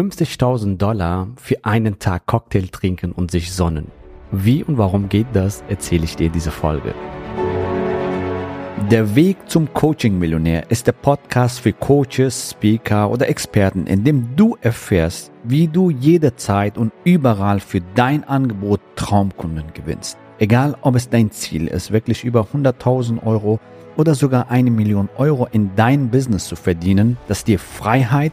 50.000 Dollar für einen Tag Cocktail trinken und sich sonnen. Wie und warum geht das, erzähle ich dir in dieser Folge. Der Weg zum Coaching-Millionär ist der Podcast für Coaches, Speaker oder Experten, in dem du erfährst, wie du jederzeit und überall für dein Angebot Traumkunden gewinnst. Egal, ob es dein Ziel ist, wirklich über 100.000 Euro oder sogar eine Million Euro in dein Business zu verdienen, das dir Freiheit,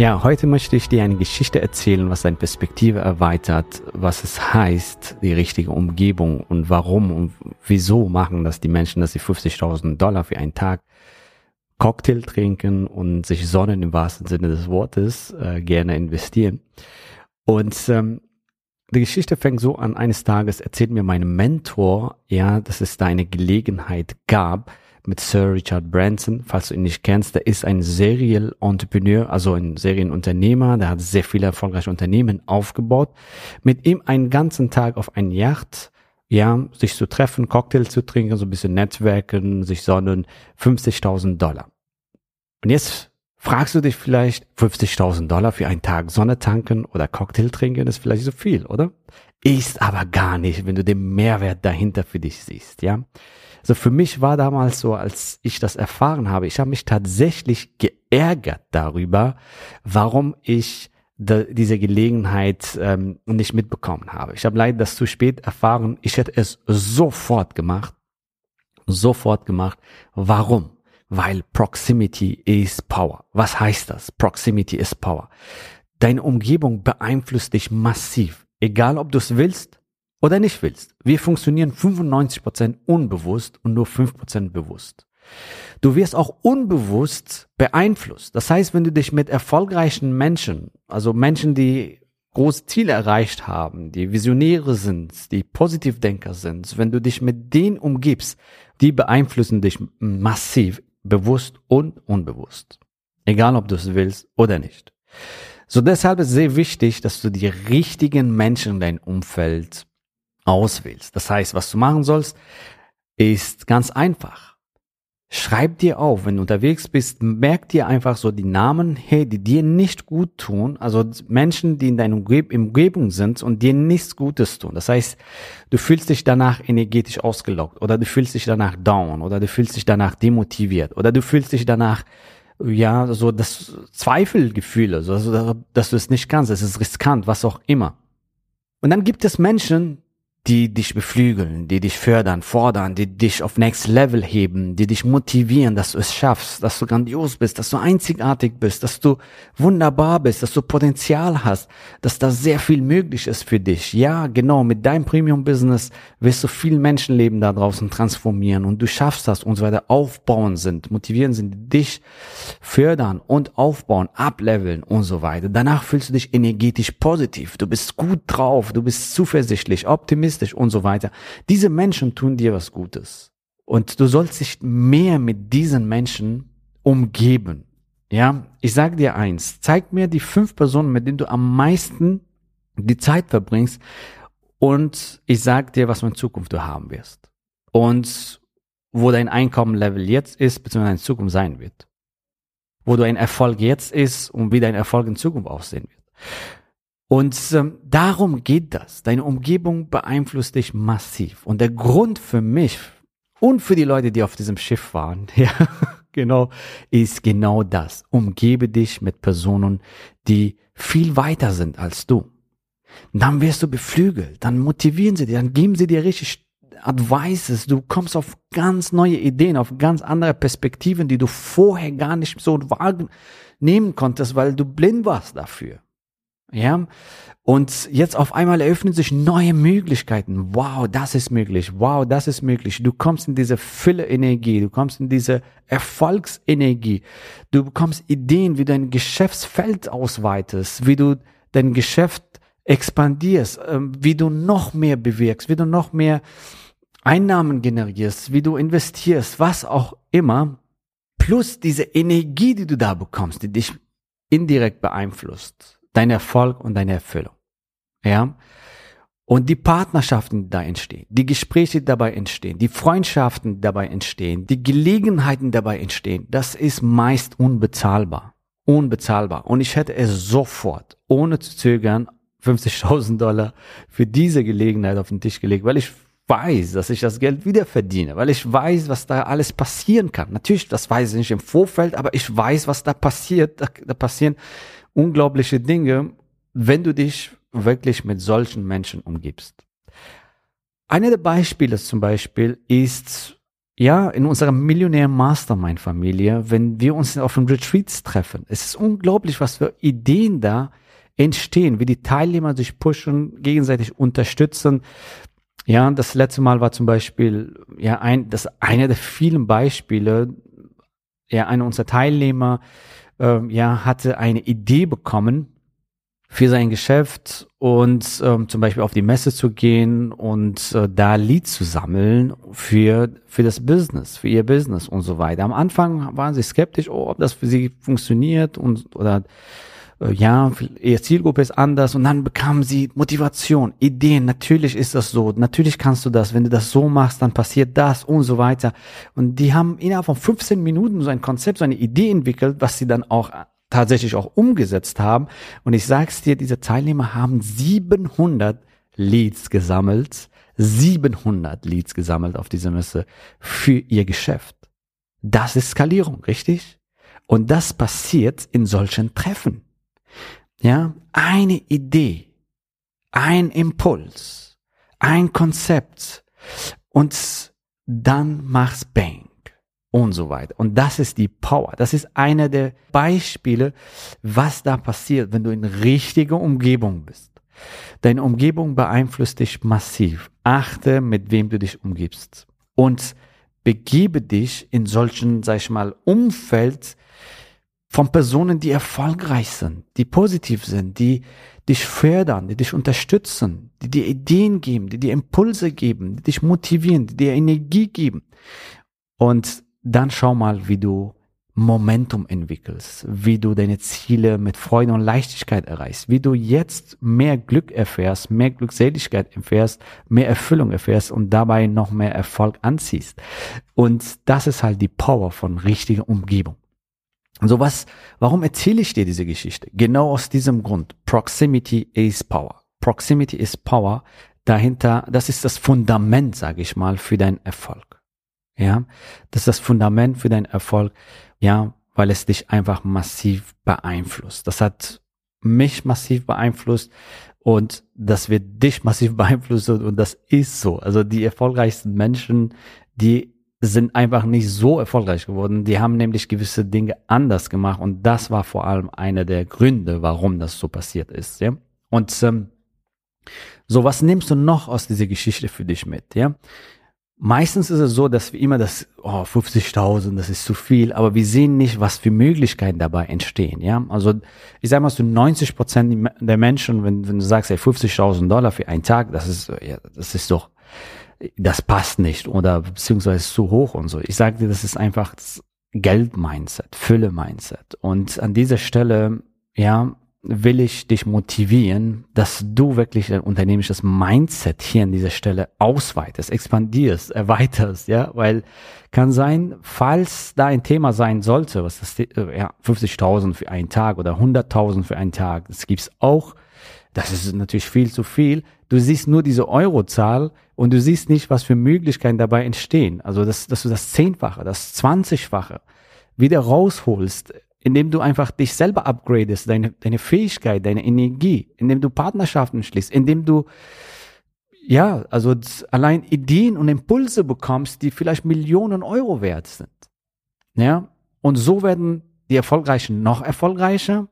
Ja, heute möchte ich dir eine Geschichte erzählen, was deine Perspektive erweitert, was es heißt, die richtige Umgebung und warum und wieso machen das die Menschen, dass sie 50.000 Dollar für einen Tag Cocktail trinken und sich sonnen im wahrsten Sinne des Wortes äh, gerne investieren. Und ähm, die Geschichte fängt so an, eines Tages erzählt mir mein Mentor, ja, dass es da eine Gelegenheit gab, mit Sir Richard Branson. Falls du ihn nicht kennst, der ist ein Serial Entrepreneur, also ein Serienunternehmer. Der hat sehr viele erfolgreiche Unternehmen aufgebaut. Mit ihm einen ganzen Tag auf ein Yacht, ja, sich zu treffen, Cocktail zu trinken, so ein bisschen Netzwerken, sich sonnen, 50.000 Dollar. Und jetzt fragst du dich vielleicht, 50.000 Dollar für einen Tag Sonne tanken oder Cocktail trinken ist vielleicht so viel, oder? Ist aber gar nicht, wenn du den Mehrwert dahinter für dich siehst, ja. Also für mich war damals so, als ich das erfahren habe, ich habe mich tatsächlich geärgert darüber, warum ich diese Gelegenheit ähm, nicht mitbekommen habe. Ich habe leider das zu spät erfahren. Ich hätte es sofort gemacht. Sofort gemacht. Warum? Weil Proximity is Power. Was heißt das? Proximity is Power. Deine Umgebung beeinflusst dich massiv. Egal ob du es willst oder nicht willst. Wir funktionieren 95% unbewusst und nur 5% bewusst. Du wirst auch unbewusst beeinflusst. Das heißt, wenn du dich mit erfolgreichen Menschen, also Menschen, die große Ziele erreicht haben, die Visionäre sind, die Positivdenker sind, wenn du dich mit denen umgibst, die beeinflussen dich massiv, bewusst und unbewusst. Egal, ob du es willst oder nicht. So deshalb ist es sehr wichtig, dass du die richtigen Menschen in dein Umfeld auswählst. Das heißt, was du machen sollst, ist ganz einfach. Schreib dir auf, wenn du unterwegs bist, merk dir einfach so die Namen, hey, die dir nicht gut tun, also Menschen, die in deiner Umgebung sind und dir nichts Gutes tun. Das heißt, du fühlst dich danach energetisch ausgelockt oder du fühlst dich danach down oder du fühlst dich danach demotiviert oder du fühlst dich danach ja, so das Zweifelgefühle, so, also, dass du es nicht kannst, es ist riskant, was auch immer. Und dann gibt es Menschen, die dich beflügeln, die dich fördern, fordern, die dich auf Next Level heben, die dich motivieren, dass du es schaffst, dass du grandios bist, dass du einzigartig bist, dass du wunderbar bist, dass du Potenzial hast, dass da sehr viel möglich ist für dich. Ja, genau, mit deinem Premium-Business wirst du viel Menschenleben da draußen transformieren und du schaffst das und so weiter aufbauen sind, motivieren sind, dich fördern und aufbauen, ableveln und so weiter. Danach fühlst du dich energetisch positiv, du bist gut drauf, du bist zuversichtlich, optimistisch, optimistisch und so weiter. Diese Menschen tun dir was Gutes. Und du sollst dich mehr mit diesen Menschen umgeben. Ja, ich sage dir eins, zeig mir die fünf Personen, mit denen du am meisten die Zeit verbringst und ich sag dir, was für eine Zukunft du haben wirst. Und wo dein Einkommenlevel jetzt ist, beziehungsweise in Zukunft sein wird. Wo du ein Erfolg jetzt ist und wie dein Erfolg in Zukunft aussehen wird. Und ähm, darum geht das. Deine Umgebung beeinflusst dich massiv. Und der Grund für mich und für die Leute, die auf diesem Schiff waren, ja, genau, ist genau das. Umgebe dich mit Personen, die viel weiter sind als du. Dann wirst du beflügelt, dann motivieren sie dir, dann geben sie dir richtig Advices, du kommst auf ganz neue Ideen, auf ganz andere Perspektiven, die du vorher gar nicht so wahrnehmen konntest, weil du blind warst dafür. Ja. Und jetzt auf einmal eröffnen sich neue Möglichkeiten. Wow, das ist möglich. Wow, das ist möglich. Du kommst in diese Fülle-Energie. Du kommst in diese Erfolgsenergie. Du bekommst Ideen, wie du dein Geschäftsfeld ausweitest, wie du dein Geschäft expandierst, ähm, wie du noch mehr bewirkst, wie du noch mehr Einnahmen generierst, wie du investierst, was auch immer, plus diese Energie, die du da bekommst, die dich indirekt beeinflusst, dein Erfolg und deine Erfüllung. Ja. Und die Partnerschaften, die da entstehen, die Gespräche, die dabei entstehen, die Freundschaften, die dabei entstehen, die Gelegenheiten dabei entstehen, das ist meist unbezahlbar. Unbezahlbar. Und ich hätte es sofort, ohne zu zögern, 50.000 Dollar für diese Gelegenheit auf den Tisch gelegt, weil ich weiß, dass ich das Geld wieder verdiene, weil ich weiß, was da alles passieren kann. Natürlich, das weiß ich nicht im Vorfeld, aber ich weiß, was da passiert. Da, da passieren unglaubliche Dinge, wenn du dich wirklich mit solchen Menschen umgibst. Eine der Beispiele zum Beispiel ist, ja, in unserer Millionär Mastermind Familie, wenn wir uns auf den Retreats treffen. Es ist unglaublich, was für Ideen da entstehen, wie die Teilnehmer sich pushen, gegenseitig unterstützen. Ja, das letzte Mal war zum Beispiel, ja, ein, das eine der vielen Beispiele, ja, einer unserer Teilnehmer, äh, ja, hatte eine Idee bekommen für sein Geschäft und ähm, zum Beispiel auf die Messe zu gehen und äh, da Leads zu sammeln für, für das Business, für ihr Business und so weiter. Am Anfang waren sie skeptisch, oh, ob das für sie funktioniert und, oder äh, ja, ihre Zielgruppe ist anders und dann bekamen sie Motivation, Ideen, natürlich ist das so, natürlich kannst du das, wenn du das so machst, dann passiert das und so weiter. Und die haben innerhalb von 15 Minuten so ein Konzept, so eine Idee entwickelt, was sie dann auch tatsächlich auch umgesetzt haben. Und ich sag's dir, diese Teilnehmer haben 700 Leads gesammelt, 700 Leads gesammelt auf dieser Messe für ihr Geschäft. Das ist Skalierung, richtig? Und das passiert in solchen Treffen. Ja, eine Idee, ein Impuls, ein Konzept und dann mach's Bang und so weiter. Und das ist die Power. Das ist einer der Beispiele, was da passiert, wenn du in richtiger Umgebung bist. Deine Umgebung beeinflusst dich massiv. Achte, mit wem du dich umgibst. Und begebe dich in solchen, sag ich mal, Umfeld, von Personen, die erfolgreich sind, die positiv sind, die dich fördern, die dich unterstützen, die dir Ideen geben, die dir Impulse geben, die dich motivieren, die dir Energie geben. Und dann schau mal, wie du Momentum entwickelst, wie du deine Ziele mit Freude und Leichtigkeit erreichst, wie du jetzt mehr Glück erfährst, mehr Glückseligkeit erfährst, mehr Erfüllung erfährst und dabei noch mehr Erfolg anziehst. Und das ist halt die Power von richtiger Umgebung. So was, warum erzähle ich dir diese Geschichte? Genau aus diesem Grund. Proximity is Power. Proximity is Power. Dahinter, das ist das Fundament, sage ich mal, für deinen Erfolg. Ja, das ist das Fundament für deinen Erfolg. Ja, weil es dich einfach massiv beeinflusst. Das hat mich massiv beeinflusst und das wird dich massiv beeinflussen und das ist so. Also die erfolgreichsten Menschen, die sind einfach nicht so erfolgreich geworden. Die haben nämlich gewisse Dinge anders gemacht und das war vor allem einer der Gründe, warum das so passiert ist. Ja? Und ähm, so, was nimmst du noch aus dieser Geschichte für dich mit? Ja, meistens ist es so, dass wir immer das oh, 50.000, das ist zu viel, aber wir sehen nicht, was für Möglichkeiten dabei entstehen. Ja, also ich sage mal, so 90 Prozent der Menschen, wenn, wenn du sagst, ey, 50.000 Dollar für einen Tag, das ist, ja, das ist doch das passt nicht oder beziehungsweise zu hoch und so. Ich sage dir, das ist einfach Geld-Mindset, Fülle-Mindset. Und an dieser Stelle, ja, will ich dich motivieren, dass du wirklich dein unternehmisches Mindset hier an dieser Stelle ausweitest, expandierst, erweiterst, ja, weil kann sein, falls da ein Thema sein sollte, was das, ja, 50.000 für einen Tag oder 100.000 für einen Tag, das gibt's auch, das ist natürlich viel zu viel. Du siehst nur diese Eurozahl und du siehst nicht, was für Möglichkeiten dabei entstehen. Also, dass, dass du das Zehnfache, das Zwanzigfache wieder rausholst, indem du einfach dich selber upgradest, deine, deine Fähigkeit, deine Energie, indem du Partnerschaften schließt, indem du ja, also allein Ideen und Impulse bekommst, die vielleicht Millionen Euro wert sind. Ja, und so werden die Erfolgreichen noch erfolgreicher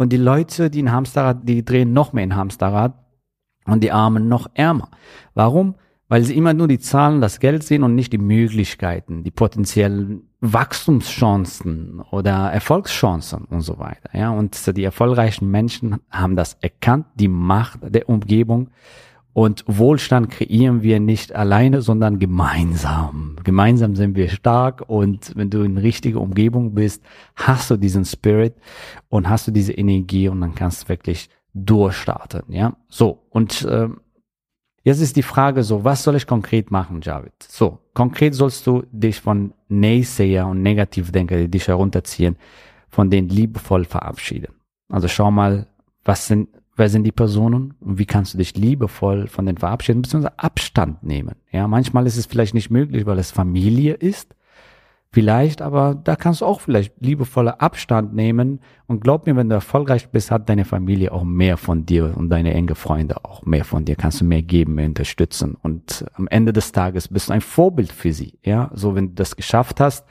und die Leute, die ein Hamsterrad, die drehen noch mehr in Hamsterrad und die Armen noch ärmer. Warum? Weil sie immer nur die Zahlen, das Geld sehen und nicht die Möglichkeiten, die potenziellen Wachstumschancen oder Erfolgschancen und so weiter. Ja, und die erfolgreichen Menschen haben das erkannt, die Macht der Umgebung Und Wohlstand kreieren wir nicht alleine, sondern gemeinsam. Gemeinsam sind wir stark und wenn du in richtiger Umgebung bist, hast du diesen Spirit und hast du diese Energie und dann kannst du wirklich durchstarten. Ja, so und äh, jetzt ist die Frage so, was soll ich konkret machen, Javid? So konkret sollst du dich von Naysayer und Negativdenker, die dich herunterziehen, von denen liebevoll verabschieden. Also schau mal, was sind wer sind die Personen und wie kannst du dich liebevoll von den verabschieden, beziehungsweise Abstand nehmen. Ja, manchmal ist es vielleicht nicht möglich, weil es Familie ist. Vielleicht, aber da kannst du auch vielleicht liebevoller Abstand nehmen. Und glaub mir, wenn du erfolgreich bist, hat deine Familie auch mehr von dir und deine enge Freunde auch mehr von dir. Kannst du mehr geben, mehr unterstützen. Und am Ende des Tages bist du ein Vorbild für sie. Ja, so wenn du das geschafft hast,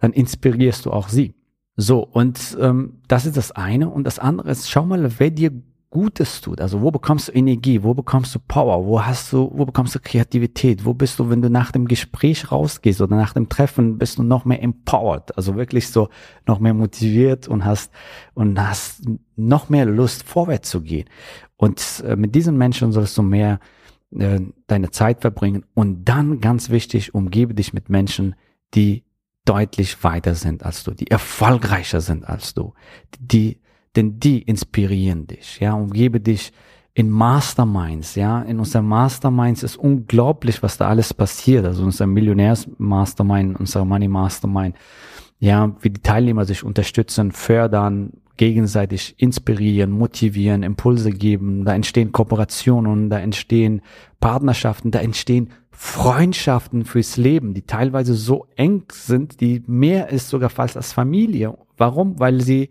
dann inspirierst du auch sie. So, und ähm, das ist das eine. Und das andere ist, schau mal, wer dir Gutes tut. Also wo bekommst du Energie, wo bekommst du Power, wo hast du, wo bekommst du Kreativität, wo bist du, wenn du nach dem Gespräch rausgehst oder nach dem Treffen, bist du noch mehr empowered, also wirklich so noch mehr motiviert und hast und hast noch mehr Lust vorwärts zu gehen. Und äh, mit diesen Menschen sollst du mehr äh, deine Zeit verbringen und dann ganz wichtig, umgebe dich mit Menschen, die deutlich weiter sind als du, die erfolgreicher sind als du, die denn die inspirieren dich, ja, umgebe dich in Masterminds, ja, in unseren Masterminds ist unglaublich, was da alles passiert, also unser Millionärs-Mastermind, unser Money-Mastermind, ja, wie die Teilnehmer sich unterstützen, fördern, gegenseitig inspirieren, motivieren, Impulse geben, da entstehen Kooperationen, da entstehen Partnerschaften, da entstehen Freundschaften fürs Leben, die teilweise so eng sind, die mehr ist sogar fast als Familie. Warum? Weil sie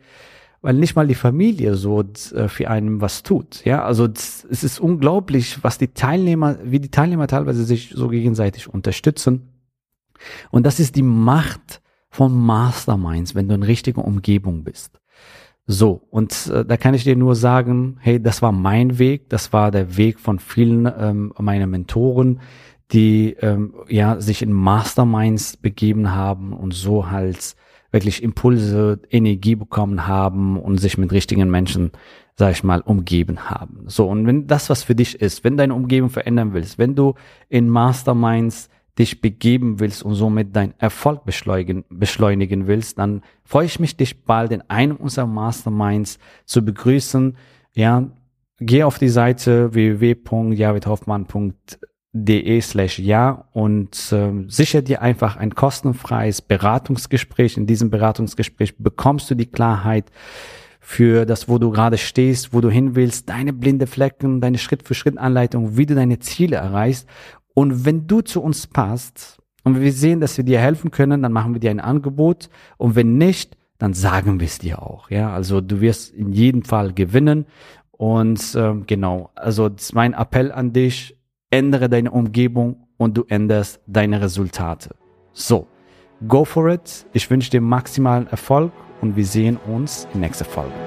weil nicht mal die Familie so äh, für einen was tut. Ja, also es ist unglaublich, was die Teilnehmer, wie die Teilnehmer teilweise sich so gegenseitig unterstützen. Und das ist die Macht von Masterminds, wenn du in richtiger Umgebung bist. So, und äh, da kann ich dir nur sagen, hey, das war mein Weg, das war der Weg von vielen ähm, meiner Mentoren, die ähm, ja sich in Masterminds begeben haben und so halt wirklich Impulse, Energie bekommen haben und sich mit richtigen Menschen, sag ich mal, umgeben haben. So, und wenn das was für dich ist, wenn deine Umgebung verändern willst, wenn du in Masterminds dich begeben willst und somit deinen Erfolg beschleunigen, beschleunigen willst, dann freue ich mich, dich bald in einem unserer Masterminds zu begrüßen. Ja, geh auf die Seite www.javidhoffmann.de de slash ja und äh, sicher dir einfach ein kostenfreies Beratungsgespräch. In diesem Beratungsgespräch bekommst du die Klarheit für das, wo du gerade stehst, wo du hin willst, deine blinde Flecken, deine Schritt-für-Schritt-Anleitung, wie du deine Ziele erreichst. Und wenn du zu uns passt und wir sehen, dass wir dir helfen können, dann machen wir dir ein Angebot. Und wenn nicht, dann sagen wir es dir auch. Ja, also du wirst in jedem Fall gewinnen. Und äh, genau, also das ist mein Appell an dich ändere deine Umgebung und du änderst deine Resultate. So, go for it. Ich wünsche dir maximalen Erfolg und wir sehen uns in nächster Folge.